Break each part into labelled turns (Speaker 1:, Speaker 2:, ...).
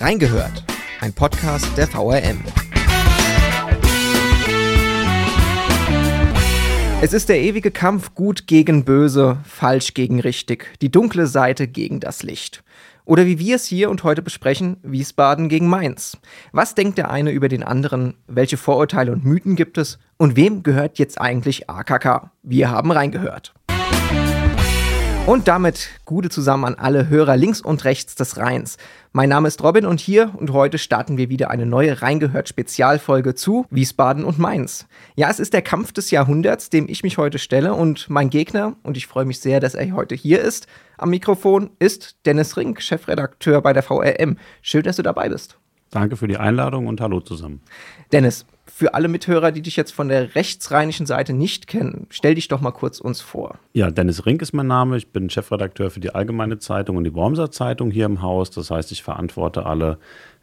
Speaker 1: Reingehört, ein Podcast der VRM. Es ist der ewige Kampf gut gegen böse, falsch gegen richtig, die dunkle Seite gegen das Licht. Oder wie wir es hier und heute besprechen, Wiesbaden gegen Mainz. Was denkt der eine über den anderen? Welche Vorurteile und Mythen gibt es? Und wem gehört jetzt eigentlich AKK? Wir haben reingehört. Und damit gute zusammen an alle Hörer links und rechts des Rheins. Mein Name ist Robin und hier und heute starten wir wieder eine neue Reingehört Spezialfolge zu Wiesbaden und Mainz. Ja, es ist der Kampf des Jahrhunderts, dem ich mich heute stelle und mein Gegner, und ich freue mich sehr, dass er heute hier ist, am Mikrofon ist Dennis Rink, Chefredakteur bei der VRM. Schön, dass du dabei bist.
Speaker 2: Danke für die Einladung und hallo zusammen.
Speaker 1: Dennis, für alle Mithörer, die dich jetzt von der rechtsrheinischen Seite nicht kennen, stell dich doch mal kurz uns vor.
Speaker 2: Ja, Dennis Rink ist mein Name. Ich bin Chefredakteur für die Allgemeine Zeitung und die Wormser Zeitung hier im Haus. Das heißt, ich verantworte alle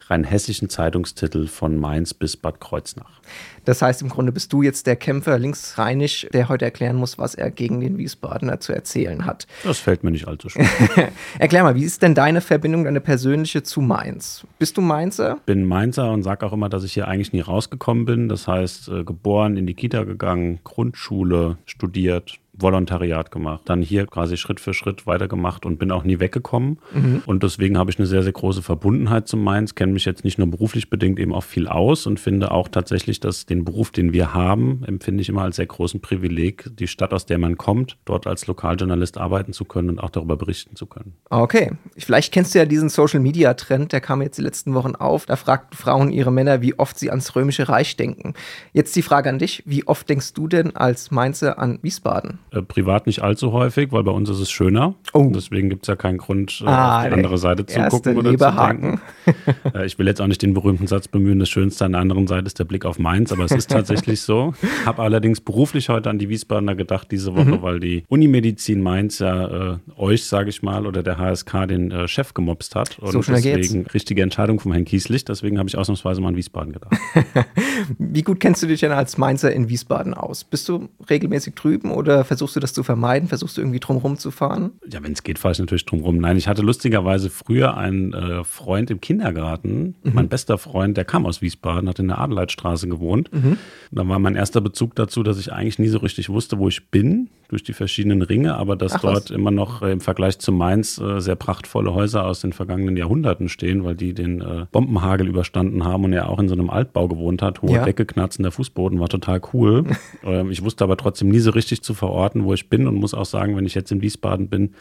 Speaker 2: rein hessischen Zeitungstitel von Mainz bis Bad Kreuznach.
Speaker 1: Das heißt, im Grunde bist du jetzt der Kämpfer linksrheinisch, der heute erklären muss, was er gegen den Wiesbadener zu erzählen hat.
Speaker 2: Das fällt mir nicht allzu schwer.
Speaker 1: Erklär mal, wie ist denn deine Verbindung, deine persönliche zu Mainz? Bist du Mainzer?
Speaker 2: Bin Mainzer und sage auch immer, dass ich hier eigentlich nie rausgekommen bin. Das heißt, äh, geboren, in die Kita gegangen, Grundschule, studiert, Volontariat gemacht, dann hier quasi Schritt für Schritt weitergemacht und bin auch nie weggekommen. Mhm. Und deswegen habe ich eine sehr, sehr große Verbundenheit zu Mainz, kenne mich jetzt nicht nur beruflich bedingt eben auch viel aus und finde auch tatsächlich, dass den Beruf, den wir haben, empfinde ich immer als sehr großen Privileg, die Stadt, aus der man kommt, dort als Lokaljournalist arbeiten zu können und auch darüber berichten zu können.
Speaker 1: Okay, vielleicht kennst du ja diesen Social-Media-Trend, der kam jetzt die letzten Wochen auf. Da fragten Frauen ihre Männer, wie oft sie ans Römische Reich denken. Jetzt die Frage an dich, wie oft denkst du denn als Mainzer an Wiesbaden?
Speaker 2: Äh, privat nicht allzu häufig, weil bei uns ist es schöner. Oh. Deswegen gibt es ja keinen Grund, äh, ah, auf die andere Seite zu gucken oder
Speaker 1: Leberhaken.
Speaker 2: zu denken. Äh, ich will jetzt auch nicht den berühmten Satz bemühen, das Schönste an der anderen Seite ist der Blick auf Mainz, aber es ist tatsächlich so. Habe allerdings beruflich heute an die Wiesbadener gedacht diese Woche, mhm. weil die Unimedizin Mainz ja äh, euch, sage ich mal, oder der HSK den Chef gemobst hat. Und
Speaker 1: so
Speaker 2: deswegen geht's. richtige Entscheidung vom Herrn Kieslich. Deswegen habe ich ausnahmsweise mal an Wiesbaden gedacht.
Speaker 1: Wie gut kennst du dich denn als Mainzer in Wiesbaden aus? Bist du regelmäßig drüben oder versuchst du das zu vermeiden? Versuchst du irgendwie drumherum zu fahren?
Speaker 2: Ja, wenn es geht, fahre ich natürlich drumherum. Nein, ich hatte lustigerweise früher einen äh, Freund im Kindergarten, mhm. mein bester Freund, der kam aus Wiesbaden, hat in der Adelheidstraße gewohnt. Mhm. Da war mein erster Bezug dazu, dass ich eigentlich nie so richtig wusste, wo ich bin durch die verschiedenen Ringe, aber dass Ach, dort was? immer noch äh, im Vergleich zu Mainz äh, sehr prachtvolle Häuser aus den vergangenen Jahrhunderten stehen, weil die den äh, Bombenhagel überstanden haben und er auch in so einem Altbau gewohnt hat. Hohe ja. Decke, knarzender Fußboden, war total cool. Ähm, ich wusste aber trotzdem nie so richtig zu verorten, wo ich bin und muss auch sagen, wenn ich jetzt in Wiesbaden bin,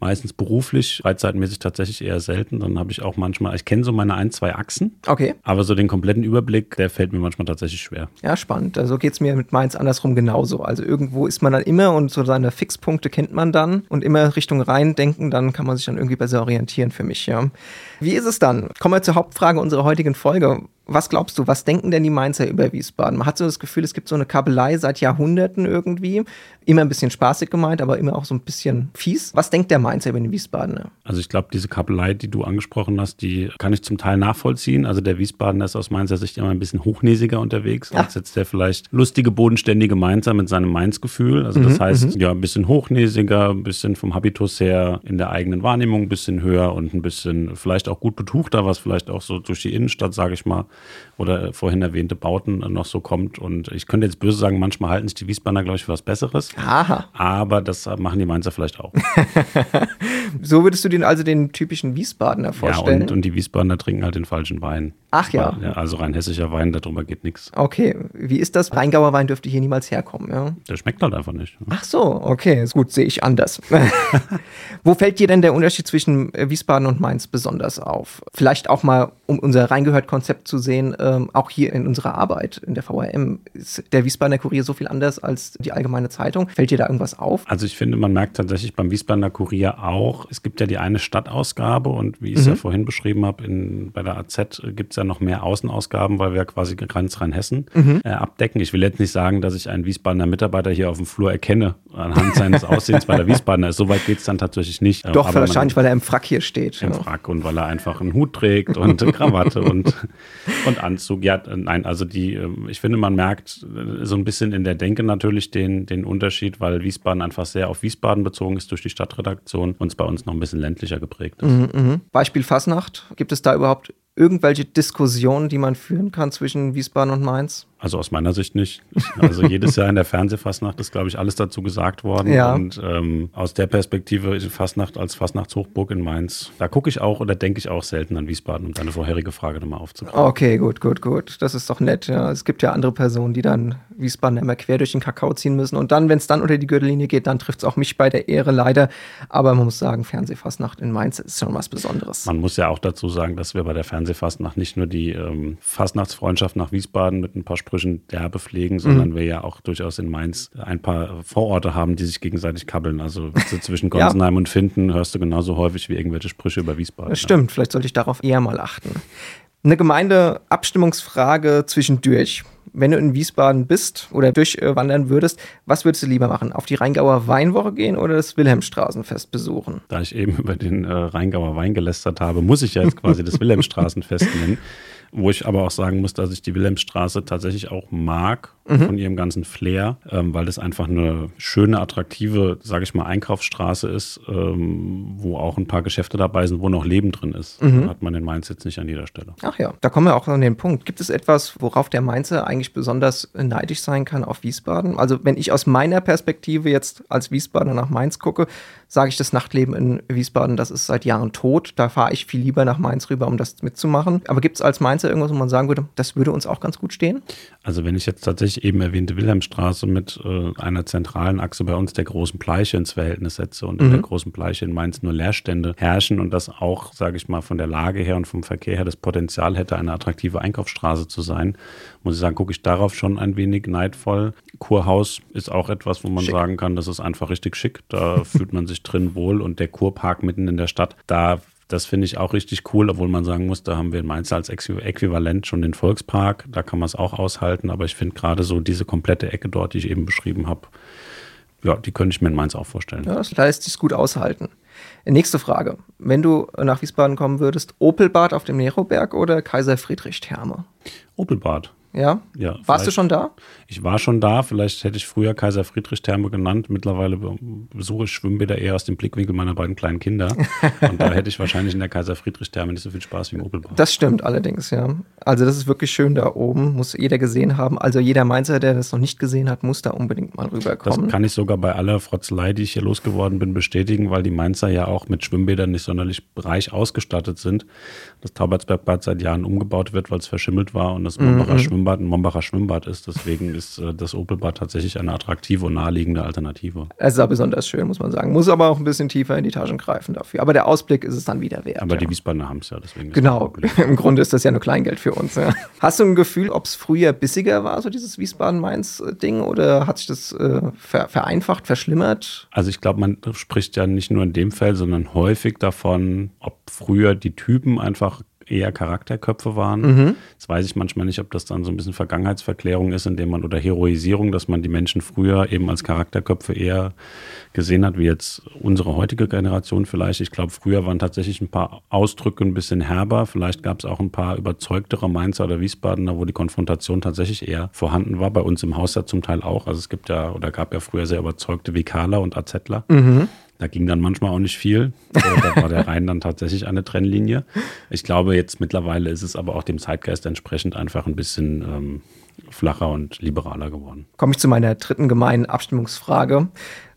Speaker 2: meistens beruflich, freizeitmäßig tatsächlich eher selten. Dann habe ich auch manchmal, ich kenne so meine ein, zwei Achsen.
Speaker 1: Okay.
Speaker 2: Aber so den kompletten Überblick, der fällt mir manchmal tatsächlich schwer.
Speaker 1: Ja, spannend. Also geht es mir mit Mainz andersrum genauso. Also irgendwo ist man dann immer und so seine Fixpunkte kennt man dann und immer Richtung Rhein denken, dann kann man sich dann irgendwie besser orientieren für mich, ja. Wie ist es dann? Kommen wir zur Hauptfrage unserer heutigen Folge. Was glaubst du, was denken denn die Mainzer über Wiesbaden? Man hat so das Gefühl, es gibt so eine Kabelei seit Jahrhunderten irgendwie. Immer ein bisschen spaßig gemeint, aber immer auch so ein bisschen fies. Was denkt der Mainzer über den Wiesbadener?
Speaker 2: Also ich glaube, diese Kabelei, die du angesprochen hast, die kann ich zum Teil nachvollziehen. Also der Wiesbadener ist aus Mainzer Sicht immer ein bisschen hochnäsiger unterwegs, Ach. als jetzt der vielleicht lustige, bodenständige Mainzer mit seinem Mainz-Gefühl. Also das mhm, heißt, mhm. ja, ein bisschen hochnäsiger, ein bisschen vom Habitus her in der eigenen Wahrnehmung ein bisschen höher und ein bisschen vielleicht auch gut betuchter, was vielleicht auch so durch die Innenstadt, sage ich mal, oder vorhin erwähnte Bauten noch so kommt. Und ich könnte jetzt böse sagen, manchmal halten sich die Wiesbadener, glaube ich, für was Besseres.
Speaker 1: Aha.
Speaker 2: Aber das machen die Mainzer vielleicht auch.
Speaker 1: so würdest du den also den typischen Wiesbadener vorstellen?
Speaker 2: Ja, und, und die Wiesbadener trinken halt den falschen Wein.
Speaker 1: Ach
Speaker 2: ja. also rein hessischer Wein, darüber geht nichts.
Speaker 1: Okay, wie ist das? Rheingauer Wein dürfte hier niemals herkommen, ja?
Speaker 2: Der schmeckt halt einfach nicht.
Speaker 1: Ach so, okay, ist gut, sehe ich anders. Wo fällt dir denn der Unterschied zwischen Wiesbaden und Mainz besonders auf? Vielleicht auch mal, um unser Reingehört-Konzept zu sehen, ähm, auch hier in unserer Arbeit in der VRM. Ist der Wiesbadener Kurier so viel anders als die Allgemeine Zeitung? Fällt dir da irgendwas auf?
Speaker 2: Also ich finde, man merkt tatsächlich beim Wiesbadener Kurier auch, es gibt ja die eine Stadtausgabe und wie ich es mhm. ja vorhin beschrieben habe, bei der AZ gibt es ja noch mehr Außenausgaben, weil wir quasi ganz Rheinhessen mhm. äh, abdecken. Ich will jetzt nicht sagen, dass ich einen Wiesbadener Mitarbeiter hier auf dem Flur erkenne, anhand seines Aussehens, weil er Wiesbadener ist. So weit geht es dann tatsächlich nicht.
Speaker 1: Doch, Aber wahrscheinlich, weil er im Frack hier steht.
Speaker 2: Im ja. Frack und weil er einfach einen Hut trägt und Krawatte und, und Anzug. Ja, nein, also die, ähm, ich finde, man merkt äh, so ein bisschen in der Denke natürlich den, den Unterschied, weil Wiesbaden einfach sehr auf Wiesbaden bezogen ist durch die Stadtredaktion und es bei uns noch ein bisschen ländlicher geprägt ist.
Speaker 1: Mhm, mh. Beispiel Fasnacht. Gibt es da überhaupt irgendwelche Diskussionen, die man führen kann zwischen Wiesbaden und Mainz?
Speaker 2: Also aus meiner Sicht nicht. Also jedes Jahr in der Fernsehfastnacht ist, glaube ich, alles dazu gesagt worden.
Speaker 1: Ja.
Speaker 2: Und ähm, aus der Perspektive ist Fastnacht als Fastnachtshochburg in Mainz, da gucke ich auch oder denke ich auch selten an Wiesbaden, um deine vorherige Frage nochmal aufzugreifen.
Speaker 1: Okay, gut, gut, gut. Das ist doch nett. Ja. Es gibt ja andere Personen, die dann Wiesbaden immer quer durch den Kakao ziehen müssen. Und dann, wenn es dann unter die Gürtellinie geht, dann trifft es auch mich bei der Ehre leider. Aber man muss sagen, Fernsehfastnacht in Mainz ist schon was Besonderes.
Speaker 2: Man muss ja auch dazu sagen, dass wir bei der Fernsehfastnacht nicht nur die ähm, Fastnachtsfreundschaft nach Wiesbaden mit ein paar Sprüchen derbe pflegen, sondern mhm. wir ja auch durchaus in Mainz ein paar Vororte haben, die sich gegenseitig kabbeln. Also zwischen Gonsenheim ja. und Finden hörst du genauso häufig wie irgendwelche Sprüche über Wiesbaden.
Speaker 1: Das stimmt, vielleicht sollte ich darauf eher mal achten. Eine Gemeindeabstimmungsfrage zwischendurch. Wenn du in Wiesbaden bist oder durchwandern würdest, was würdest du lieber machen? Auf die Rheingauer Weinwoche gehen oder das Wilhelmstraßenfest besuchen?
Speaker 2: Da ich eben über den äh, Rheingauer Wein gelästert habe, muss ich ja jetzt quasi das Wilhelmstraßenfest nennen. Wo ich aber auch sagen muss, dass ich die Wilhelmstraße tatsächlich auch mag mhm. von ihrem ganzen Flair, ähm, weil das einfach eine schöne, attraktive, sage ich mal, Einkaufsstraße ist, ähm, wo auch ein paar Geschäfte dabei sind, wo noch Leben drin ist. Mhm. Hat man in Mainz jetzt nicht an jeder Stelle.
Speaker 1: Ach ja, da kommen wir auch an den Punkt. Gibt es etwas, worauf der Mainzer eigentlich besonders neidisch sein kann auf Wiesbaden? Also wenn ich aus meiner Perspektive jetzt als Wiesbadener nach Mainz gucke, sage ich, das Nachtleben in Wiesbaden, das ist seit Jahren tot. Da fahre ich viel lieber nach Mainz rüber, um das mitzumachen. Aber gibt es als Mainzer irgendwas, wo man sagen würde, das würde uns auch ganz gut stehen?
Speaker 2: Also wenn ich jetzt tatsächlich eben erwähnte Wilhelmstraße mit äh, einer zentralen Achse bei uns der großen Bleiche ins Verhältnis setze und mhm. in der großen Bleiche in Mainz nur Leerstände herrschen und das auch, sage ich mal, von der Lage her und vom Verkehr her das Potenzial hätte, eine attraktive Einkaufsstraße zu sein, muss ich sagen, gucke ich darauf schon ein wenig neidvoll. Kurhaus ist auch etwas, wo man schick. sagen kann, das ist einfach richtig schick. Da fühlt man sich drin wohl und der Kurpark mitten in der Stadt, da das finde ich auch richtig cool, obwohl man sagen muss, da haben wir in Mainz als Äquivalent schon den Volkspark. Da kann man es auch aushalten. Aber ich finde gerade so diese komplette Ecke dort, die ich eben beschrieben habe, ja, die könnte ich mir in Mainz auch vorstellen.
Speaker 1: Ja, das lässt sich gut aushalten. Nächste Frage. Wenn du nach Wiesbaden kommen würdest, Opelbad auf dem Neroberg oder Kaiser Friedrich Therme?
Speaker 2: Opelbad.
Speaker 1: Ja?
Speaker 2: ja
Speaker 1: Warst du schon da?
Speaker 2: Ich war schon da. Vielleicht hätte ich früher Kaiser Friedrich Therme genannt. Mittlerweile besuche ich Schwimmbäder eher aus dem Blickwinkel meiner beiden kleinen Kinder. Und da hätte ich wahrscheinlich in der Kaiser Friedrich Therme nicht so viel Spaß wie im Opelbad.
Speaker 1: Das stimmt allerdings, ja. Also das ist wirklich schön da oben. Muss jeder gesehen haben. Also jeder Mainzer, der das noch nicht gesehen hat, muss da unbedingt mal rüberkommen.
Speaker 2: Das kann ich sogar bei aller Frotzelei, die ich hier losgeworden bin, bestätigen, weil die Mainzer ja auch mit Schwimmbädern nicht sonderlich reich ausgestattet sind. Das Taubertsbergbad seit Jahren umgebaut wird, weil es verschimmelt war und das Mombacher mhm. Schwimmbad ein Mombacher Schwimmbad Schwimmbad ist. Deswegen ist äh, das Opelbad tatsächlich eine attraktive und naheliegende Alternative.
Speaker 1: Es ist auch besonders schön, muss man sagen. Muss aber auch ein bisschen tiefer in die Taschen greifen dafür. Aber der Ausblick ist es dann wieder wert.
Speaker 2: Aber ja. die Wiesbadener haben es ja, deswegen.
Speaker 1: Genau, im Grunde ist das ja nur Kleingeld für uns. Ja. Hast du ein Gefühl, ob es früher bissiger war, so dieses Wiesbaden-Mainz-Ding, oder hat sich das äh, ver vereinfacht, verschlimmert?
Speaker 2: Also ich glaube, man spricht ja nicht nur in dem Fall, sondern häufig davon, ob früher die Typen einfach eher Charakterköpfe waren. Mhm. Jetzt weiß ich manchmal nicht, ob das dann so ein bisschen Vergangenheitsverklärung ist, indem man oder Heroisierung, dass man die Menschen früher eben als Charakterköpfe eher gesehen hat, wie jetzt unsere heutige Generation vielleicht. Ich glaube, früher waren tatsächlich ein paar Ausdrücke ein bisschen herber. Vielleicht gab es auch ein paar überzeugtere Mainzer oder Wiesbadener, wo die Konfrontation tatsächlich eher vorhanden war. Bei uns im Haus ja zum Teil auch. Also es gibt ja oder gab ja früher sehr überzeugte Vikaler und AZler. Mhm. Da ging dann manchmal auch nicht viel. da war der Rhein dann tatsächlich eine Trennlinie. Ich glaube, jetzt mittlerweile ist es aber auch dem Zeitgeist entsprechend einfach ein bisschen ähm, flacher und liberaler geworden.
Speaker 1: Komme ich zu meiner dritten gemeinen Abstimmungsfrage.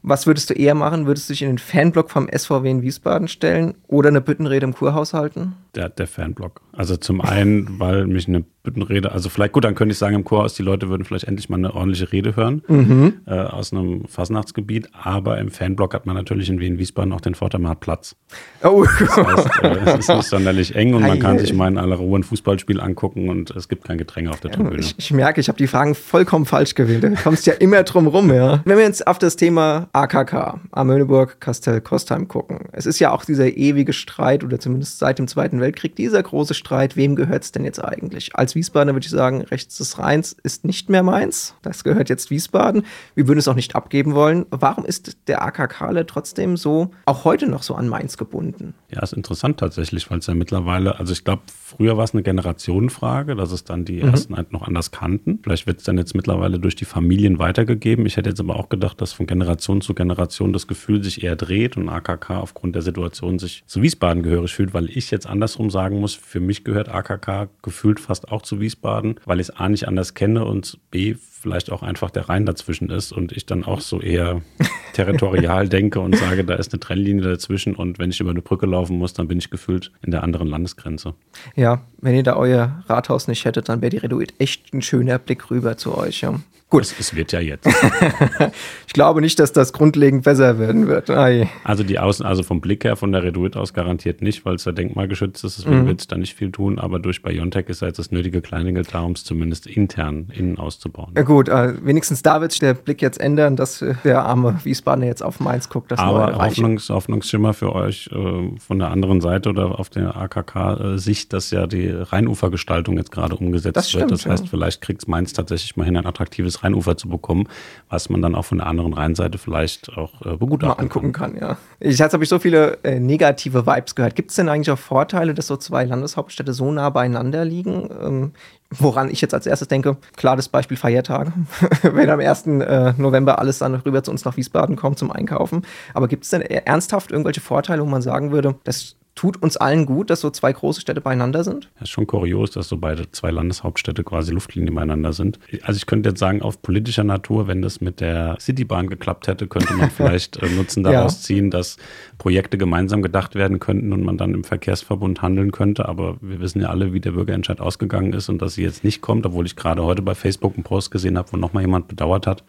Speaker 1: Was würdest du eher machen? Würdest du dich in den Fanblock vom SVW in Wiesbaden stellen oder eine Büttenrede im Kurhaus halten?
Speaker 2: Der, der Fanblock. Also zum einen, weil mich eine Büttenrede, also vielleicht gut, dann könnte ich sagen im Kurhaus, die Leute würden vielleicht endlich mal eine ordentliche Rede hören mhm. äh, aus einem Fasnachtsgebiet, aber im Fanblock hat man natürlich in Wien-Wiesbaden auch den Vorteil, man hat Platz. Oh. Das heißt, äh, es ist nicht sonderlich eng und man kann sich mal in aller Ruhe ein Fußballspiel angucken und es gibt kein Getränke auf der Tribüne.
Speaker 1: Ich, ich merke, ich habe die Fragen vollkommen falsch gewählt. Du kommst ja immer drum rum, ja. Wenn wir jetzt auf das Thema AKK, Amöneburg, Kastell, Kostheim gucken. Es ist ja auch dieser ewige Streit oder zumindest seit dem Zweiten Weltkrieg dieser große Streit, wem gehört es denn jetzt eigentlich? Als Wiesbadener würde ich sagen, rechts des Rheins ist nicht mehr meins. Das gehört jetzt Wiesbaden. Wir würden es auch nicht abgeben wollen. Warum ist der AKK trotzdem so, auch heute noch so an Mainz gebunden?
Speaker 2: Ja, ist interessant tatsächlich, weil es ja mittlerweile, also ich glaube, früher war es eine Generationenfrage, dass es dann die mhm. ersten halt noch anders kannten. Vielleicht wird es dann jetzt mittlerweile durch die Familien weitergegeben. Ich hätte jetzt aber auch gedacht, dass von Generation zu Generation das Gefühl sich eher dreht und AKK aufgrund der Situation sich zu Wiesbaden gehörig fühlt, weil ich jetzt andersrum sagen muss, für mich mich gehört AKK gefühlt fast auch zu Wiesbaden, weil ich es A nicht anders kenne und B vielleicht auch einfach der Rhein dazwischen ist und ich dann auch so eher territorial denke und sage, da ist eine Trennlinie dazwischen und wenn ich über eine Brücke laufen muss, dann bin ich gefühlt in der anderen Landesgrenze.
Speaker 1: Ja, wenn ihr da euer Rathaus nicht hättet, dann wäre die Reduit echt ein schöner Blick rüber zu euch. Ja.
Speaker 2: Gut. Es, es, wird ja jetzt.
Speaker 1: ich glaube nicht, dass das grundlegend besser werden wird. Ai.
Speaker 2: Also die Außen, also vom Blick her von der Reduit aus garantiert nicht, weil es ja denkmalgeschützt ist, deswegen mhm. wird es da nicht viel tun, aber durch Biontech ist ja jetzt das nötige Kleingeld da, um es zumindest intern innen auszubauen.
Speaker 1: Ja gut, äh, wenigstens da wird sich der Blick jetzt ändern, dass äh, der arme Wiesbadener jetzt auf Mainz guckt. Das
Speaker 2: aber Hoffnungs, Hoffnungsschimmer für euch äh, von der anderen Seite oder auf der AKK-Sicht, dass ja die Rheinufergestaltung jetzt gerade umgesetzt das stimmt, wird. Das heißt, ja. vielleicht kriegt es Mainz tatsächlich mal hin, ein attraktives Rheinufer zu bekommen, was man dann auch von der anderen Rheinseite vielleicht auch äh, begutachten
Speaker 1: Mal angucken kann. kann ja. Ich, jetzt habe ich so viele äh, negative Vibes gehört. Gibt es denn eigentlich auch Vorteile, dass so zwei Landeshauptstädte so nah beieinander liegen? Ähm, woran ich jetzt als erstes denke, klar das Beispiel Feiertage. Wenn am 1. Äh, November alles dann rüber zu uns nach Wiesbaden kommt zum Einkaufen. Aber gibt es denn ernsthaft irgendwelche Vorteile, wo man sagen würde, das tut uns allen gut, dass so zwei große Städte beieinander sind?
Speaker 2: Ja, ist schon kurios, dass so beide zwei Landeshauptstädte quasi Luftlinie beieinander sind. Also ich könnte jetzt sagen, auf politischer Natur, wenn das mit der Citybahn geklappt hätte, könnte man vielleicht äh, Nutzen daraus ja. ziehen, dass Projekte gemeinsam gedacht werden könnten und man dann im Verkehrsverbund handeln könnte. Aber wir wissen ja alle, wie der Bürgerentscheid ausgegangen ist und dass sie jetzt nicht kommt, obwohl ich gerade heute bei Facebook einen Post gesehen habe, wo nochmal jemand bedauert hat,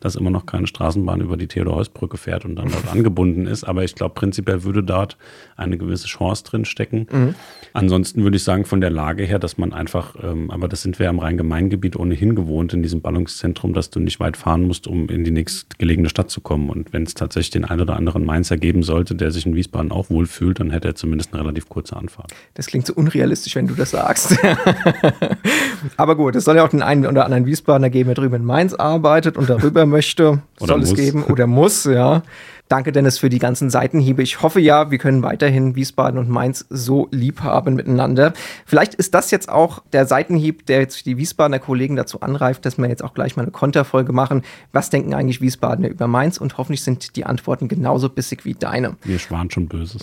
Speaker 2: dass immer noch keine Straßenbahn über die Theodor-Heuss-Brücke fährt und dann dort angebunden ist. Aber ich glaube, prinzipiell würde dort eine gewisse Chance drin stecken. Mhm. Ansonsten würde ich sagen, von der Lage her, dass man einfach, ähm, aber das sind wir am Rhein-Gemain-Gebiet ohnehin gewohnt in diesem Ballungszentrum, dass du nicht weit fahren musst, um in die nächstgelegene Stadt zu kommen. Und wenn es tatsächlich den einen oder anderen Mainz ergeben sollte, der sich in Wiesbaden auch wohlfühlt, dann hätte er zumindest eine relativ kurze Anfahrt.
Speaker 1: Das klingt so unrealistisch, wenn du das sagst. aber gut, es soll ja auch den einen oder anderen Wiesbadener geben, der drüben in Mainz arbeitet und darüber möchte. soll muss. es geben oder muss, ja. Danke, Dennis, für die ganzen Seitenhiebe. Ich hoffe ja, wir können weiterhin Wiesbaden und Mainz so lieb haben miteinander. Vielleicht ist das jetzt auch der Seitenhieb, der jetzt die Wiesbadener Kollegen dazu anreift, dass wir jetzt auch gleich mal eine Konterfolge machen. Was denken eigentlich Wiesbadener über Mainz? Und hoffentlich sind die Antworten genauso bissig wie deine.
Speaker 2: Wir schwan schon Böses.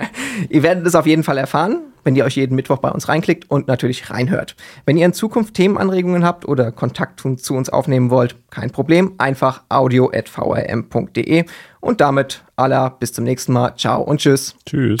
Speaker 1: ihr werdet es auf jeden Fall erfahren wenn ihr euch jeden Mittwoch bei uns reinklickt und natürlich reinhört. Wenn ihr in Zukunft Themenanregungen habt oder Kontakt zu uns aufnehmen wollt, kein Problem, einfach audio.vrm.de und damit aller bis zum nächsten Mal. Ciao und tschüss.
Speaker 2: Tschüss.